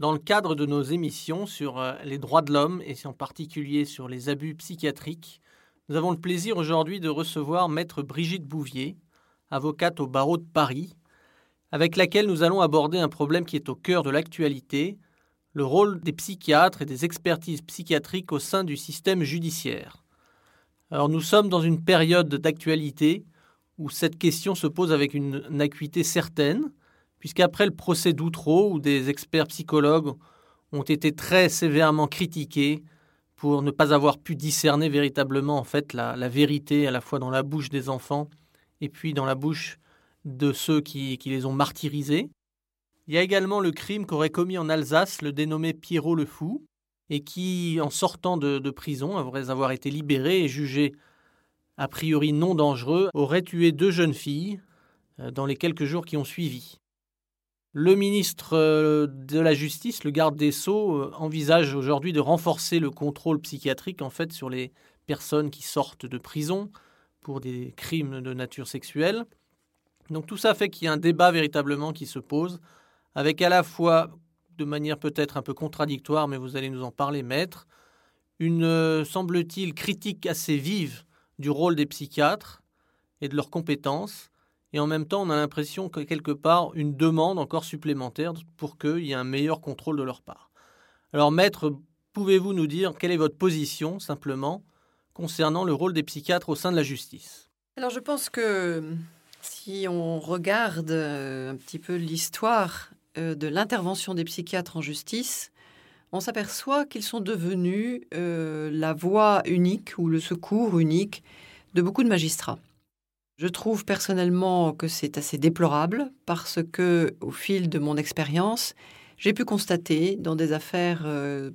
Dans le cadre de nos émissions sur euh, les droits de l'homme et en particulier sur les abus psychiatriques, nous avons le plaisir aujourd'hui de recevoir maître Brigitte Bouvier, avocate au barreau de Paris, avec laquelle nous allons aborder un problème qui est au cœur de l'actualité, le rôle des psychiatres et des expertises psychiatriques au sein du système judiciaire. Alors nous sommes dans une période d'actualité où cette question se pose avec une, acuité certaine, puisqu'après le procès d'Outreau, où des experts psychologues ont été très sévèrement critiqués pour ne pas avoir pu discerner véritablement en fait la, vérité à la fois dans la bouche des enfants et puis dans la bouche de ceux qui les ont martyrisés. Il y a également le crime qu'aurait commis en Alsace le dénommé Pierrot le Fou, et qui, en sortant de, prison, après avoir été libéré et jugé a priori non dangereux, aurait tué deux jeunes filles euh, dans les quelques jours qui ont suivi. Le ministre euh, de la Justice, le garde des Sceaux, euh, envisage aujourd'hui de renforcer le contrôle psychiatrique en fait sur les personnes qui sortent de prison pour des crimes de nature sexuelle. Donc tout ça fait qu'il y a un débat véritablement qui se pose avec à la fois, de manière peut-être un peu contradictoire, mais vous allez nous en parler, maître, une, euh, semble-t-il, critique assez vive du rôle des psychiatres et de leurs compétences, et en même temps, on a l'impression que quelque part, une demande encore supplémentaire pour qu'il y ait un meilleur contrôle de leur part. Alors, maître, pouvez-vous nous dire quelle est votre position, simplement, concernant le rôle des psychiatres au sein de la justice? Alors, je pense que si on regarde euh, un petit peu l'histoire euh, de l'intervention des psychiatres en justice, on s'aperçoit qu'ils sont devenus euh, la voie unique ou le secours unique de beaucoup de magistrats. Je trouve personnellement que c'est assez déplorable parce que, au fil de mon expérience, j'ai pu constater dans des affaires euh,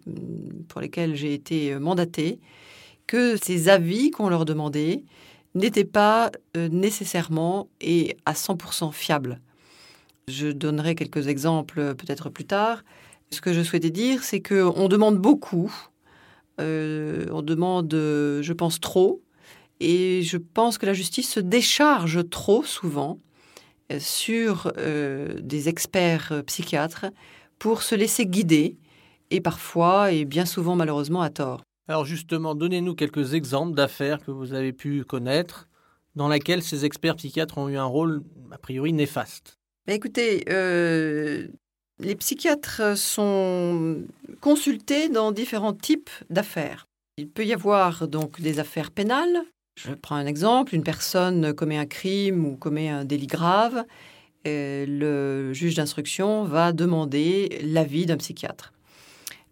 pour lesquelles j'ai été mandatée que ces avis qu'on leur demandait n'étaient pas nécessairement et à 100% fiables. Je donnerai quelques exemples euh, peut-être plus tard. Ce que je souhaitais dire, c'est qu'on demande beaucoup, euh, on demande, je pense, trop, et je pense que la justice se décharge trop souvent euh, sur des experts psychiatres pour se laisser guider, et parfois, et bien souvent malheureusement, à tort. Alors justement, donnez-nous quelques exemples d'affaires que vous avez pu connaître dans lesquelles ces experts psychiatres ont eu un rôle a priori néfaste. Écoutez, euh, les psychiatres sont consultés dans différents types d'affaires. Il peut y avoir donc des affaires pénales. Je prends un exemple, une personne commet un crime ou commet un délit grave. le juge d'instruction va demander l'avis d'un psychiatre.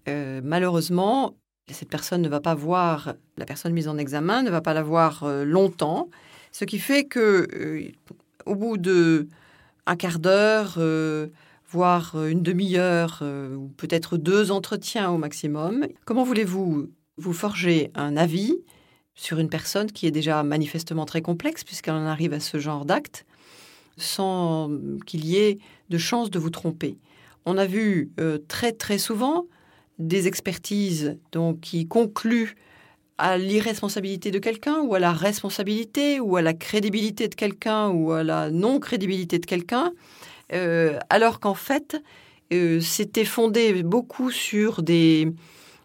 Euh, malheureusement, cette personne ne va pas voir, la personne mise en examen ne va pas la voir euh, longtemps, ce qui fait que au bout de un quart d'heure, euh, voire euh, une demi-heure, euh, ou peut-être deux entretiens au maximum. Comment voulez-vous vous forger un avis sur une personne qui est déjà manifestement très complexe, puisqu'elle en arrive à ce genre d'acte, sans qu'il y ait de chance de vous tromper. On a vu très très souvent des expertises donc, qui concluent à l'irresponsabilité de quelqu'un ou à la responsabilité ou à la crédibilité de quelqu'un ou à la non-crédibilité de quelqu'un, euh, alors qu'en fait, euh, c'était fondé beaucoup sur des,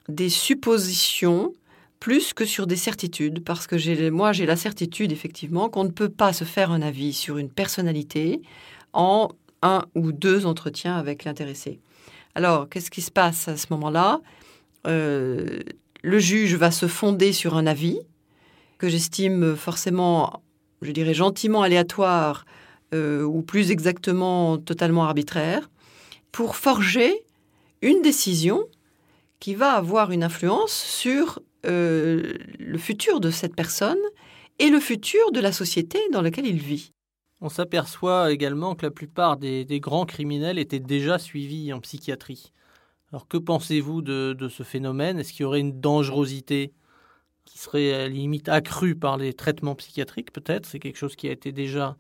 des suppositions plus que sur des certitudes, parce que moi j'ai la certitude effectivement qu'on ne peut pas se faire un avis sur une personnalité en un ou deux entretiens avec l'intéressé. Alors, qu'est-ce qui se passe à ce moment-là? Euh, le juge va se fonder sur un avis que j'estime forcément, je dirais gentiment aléatoire, euh, ou plus exactement totalement arbitraire, pour forger une décision qui va avoir une influence sur euh, le futur de cette personne et le futur de la société dans laquelle il vit. On s'aperçoit également que la plupart des, grands criminels étaient déjà suivis en psychiatrie. Alors que pensez-vous de, ce phénomène? Est-ce qu'il y aurait une dangerosité qui serait à la limite accrue par les traitements psychiatriques peut-être? C'est quelque chose qui a été déjà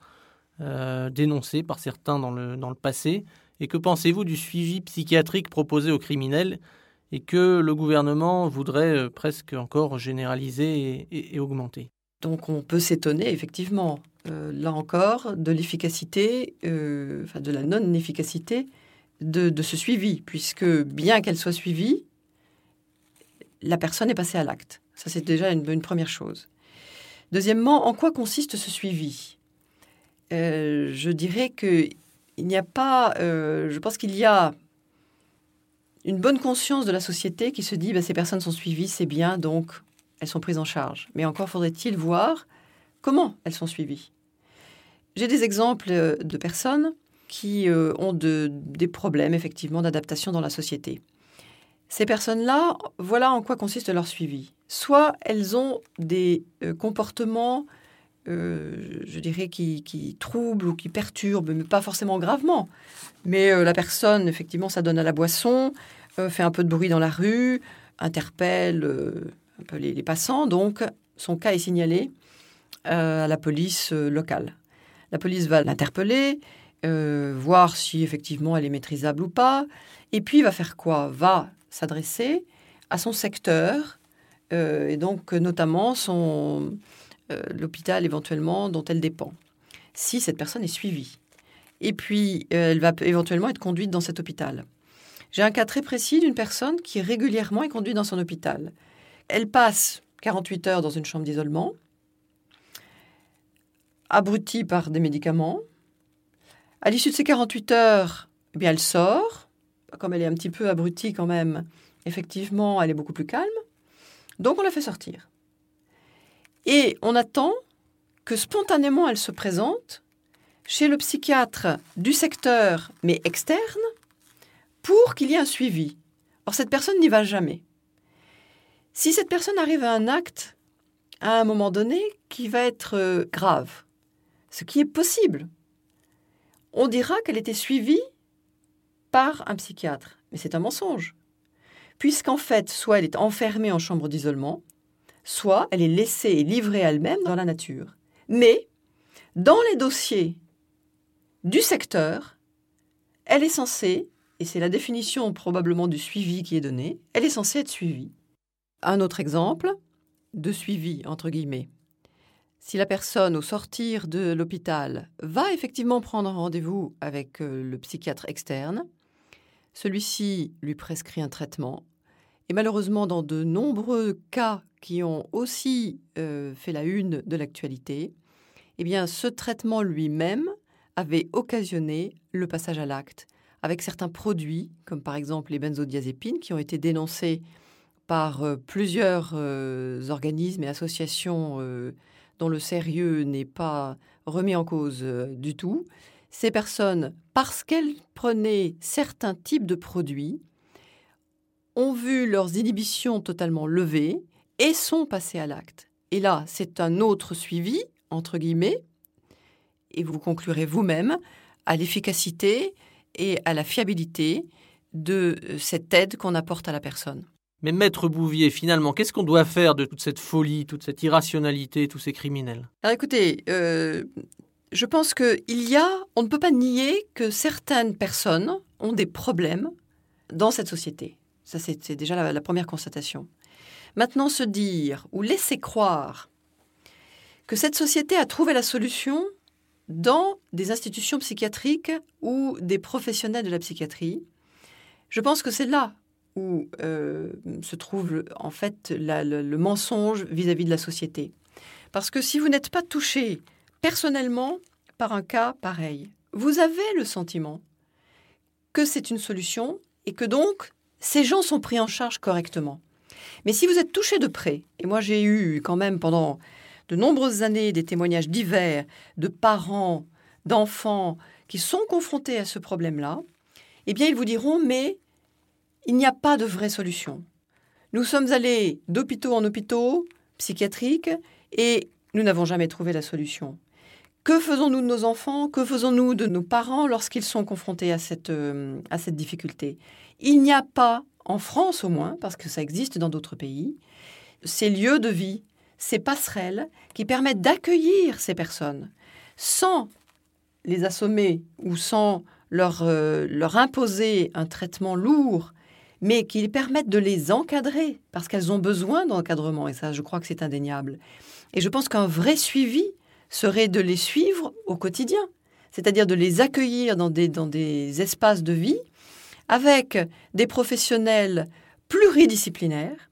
euh, dénoncé par certains dans le, dans le passé. Et que pensez-vous du suivi psychiatrique proposé aux criminels? Et que le gouvernement voudrait euh, presque encore généraliser et, augmenter Donc on peut s'étonner effectivement, euh, là encore, de l'efficacité, enfin de la non-efficacité de, ce suivi, puisque bien qu'elle soit suivie, la personne est passée à l'acte. Ça, c'est déjà une, première chose. Deuxièmement, en quoi consiste ce suivi? Euh, Je dirais que il n'y a pas. Euh, je pense qu'il y a une bonne conscience de la société qui se dit bah, ces personnes sont suivies, c'est bien, donc elles sont prises en charge. Mais encore faudrait-il voir comment elles sont suivies. J'ai des exemples euh, de personnes qui euh, ont des problèmes effectivement d'adaptation dans la société. Ces personnes-là, voilà en quoi consiste leur suivi. Soit elles ont des euh, comportements, euh, je dirais, qui, troublent ou qui perturbent, mais pas forcément gravement. Mais la personne, effectivement, ça donne à la boisson, fait un peu de bruit dans la rue, interpelle un peu les, les, passants. Donc, son cas est signalé à la police locale. La police va l'interpeller, euh, voir si effectivement elle est maîtrisable ou pas. Et puis, va faire quoi? Va s'adresser à son secteur, euh, et donc notamment son euh, l'hôpital éventuellement dont elle dépend, si cette personne est suivie. Et puis, elle va éventuellement être conduite dans cet hôpital. J'ai un cas très précis d'une personne qui régulièrement est conduite dans son hôpital. Elle passe 48 heures dans une chambre d'isolement, abrutie par des médicaments, à l'issue de ces 48 heures, eh bien, elle sort. Comme elle est un petit peu abrutie quand même, effectivement, elle est beaucoup plus calme. Donc, on la fait sortir. Et on attend que spontanément elle se présente chez le psychiatre du secteur, mais externe, pour qu'il y ait un suivi. Or, cette personne n'y va jamais. Si cette personne arrive à un acte, à un moment donné, qui va être euh, grave, ce qui est possible, on dira qu'elle était suivie par un psychiatre. Mais c'est un mensonge. Puisqu'en fait, soit elle est enfermée en chambre d'isolement, soit elle est laissée et livrée elle-même dans la nature. Mais, dans les dossiers du secteur, elle est censée, et c'est la définition probablement du suivi qui est donnée, elle est censée être suivie. Un autre exemple de suivi, entre guillemets. Si la personne, au sortir de l'hôpital, va effectivement prendre rendez-vous avec euh, le psychiatre externe, celui-ci lui prescrit un traitement. Et malheureusement, dans de nombreux cas qui ont aussi euh, fait la une de l'actualité, eh ce traitement lui-même avait occasionné le passage à l'acte avec certains produits, comme par exemple les benzodiazépines, qui ont été dénoncés par euh, plusieurs organismes et associations dont le sérieux n'est pas remis en cause euh, du tout, ces personnes, parce qu'elles prenaient certains types de produits, ont vu leurs inhibitions totalement levées et sont passées à l'acte. Et là, c'est un autre suivi, entre guillemets, et vous conclurez vous-même à l'efficacité et à la fiabilité de euh, cette aide qu'on apporte à la personne. Mais Maître Bouvier, finalement, qu'est-ce qu'on doit faire de toute cette folie, toute cette irrationalité, tous ces criminels? Alors écoutez, euh, je pense qu'il y a, on ne peut pas nier que certaines personnes ont des problèmes dans cette société. Ça, c'est déjà la, première constatation. Maintenant, se dire ou laisser croire que cette société a trouvé la solution dans des institutions psychiatriques ou des professionnels de la psychiatrie, je pense que c'est là où euh, se trouve en fait le, mensonge vis-à-vis de la société. Parce que si vous n'êtes pas touché personnellement par un cas pareil, vous avez le sentiment que c'est une solution et que donc ces gens sont pris en charge correctement. Mais si vous êtes touché de près, et moi j'ai eu quand même pendant de nombreuses années des témoignages divers de parents, d'enfants qui sont confrontés à ce problème-là, eh bien ils vous diront mais il n'y a pas de vraie solution. Nous sommes allés d'hôpitaux en hôpitaux psychiatriques et nous n'avons jamais trouvé la solution. Que faisons-nous de nos enfants? Que faisons-nous de nos parents lorsqu'ils sont confrontés à cette, euh, à cette difficulté? Il n'y a pas, en France au moins, parce que ça existe dans d'autres pays, ces lieux de vie, ces passerelles qui permettent d'accueillir ces personnes sans les assommer ou sans leur, euh, leur imposer un traitement lourd mais qui permettent de les encadrer, parce qu'elles ont besoin d'encadrement, et ça, je crois que c'est indéniable. Et je pense qu'un vrai suivi serait de les suivre au quotidien, c'est-à-dire de les accueillir dans des, dans des espaces de vie avec des professionnels pluridisciplinaires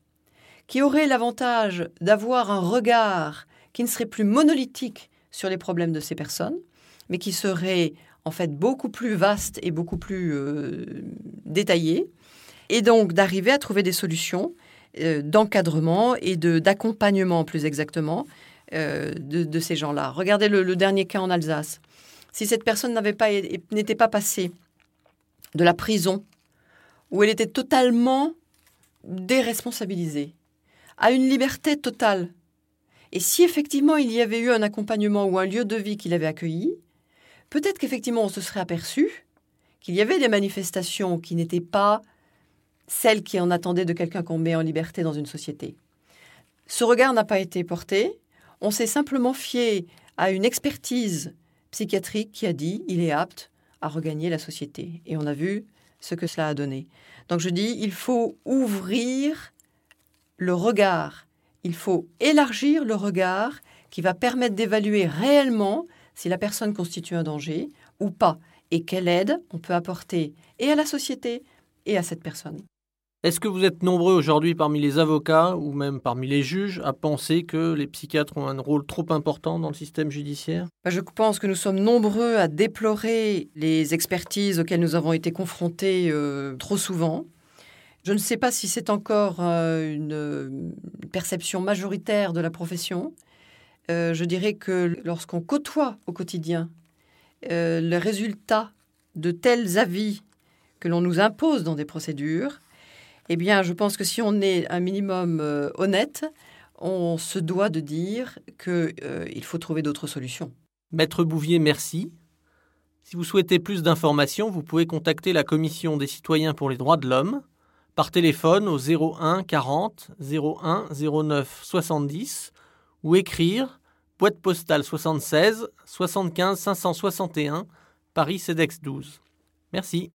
qui auraient l'avantage d'avoir un regard qui ne serait plus monolithique sur les problèmes de ces personnes, mais qui serait en fait beaucoup plus vaste et beaucoup plus euh, détaillé, et donc d'arriver à trouver des solutions euh, d'encadrement et d'accompagnement plus exactement euh, de, ces gens-là. Regardez le, dernier cas en Alsace. Si cette personne n'avait pas n'était pas passée de la prison où elle était totalement déresponsabilisée à une liberté totale, et si effectivement il y avait eu un accompagnement ou un lieu de vie qu'il avait accueilli, peut-être qu'effectivement on se serait aperçu qu'il y avait des manifestations qui n'étaient pas celles qui en attendaient de quelqu'un qu'on met en liberté dans une société. Ce regard n'a pas été porté, on s'est simplement fié à une expertise psychiatrique qui a dit il est apte à regagner la société. Et on a vu ce que cela a donné. Donc je dis, il faut ouvrir le regard, il faut élargir le regard qui va permettre d'évaluer réellement si la personne constitue un danger ou pas, et quelle aide on peut apporter et à la société et à cette personne. Est-ce que vous êtes nombreux aujourd'hui parmi les avocats ou même parmi les juges à penser que les psychiatres ont un rôle trop important dans le système judiciaire? Bah, Je pense que nous sommes nombreux à déplorer les expertises auxquelles nous avons été confrontés euh, trop souvent. Je ne sais pas si c'est encore euh, une perception majoritaire de la profession. Euh, je dirais que lorsqu'on côtoie au quotidien le résultat de tels avis que l'on nous impose dans des procédures, eh bien, je pense que si on est un minimum euh, honnête, on se doit de dire qu'il euh, faut trouver d'autres solutions. Maître Bouvier, merci. Si vous souhaitez plus d'informations, vous pouvez contacter la Commission des citoyens pour les droits de l'homme par téléphone au 01 40 01 09 70 ou écrire boîte postale 76 75 561 Paris CEDEX 12. Merci.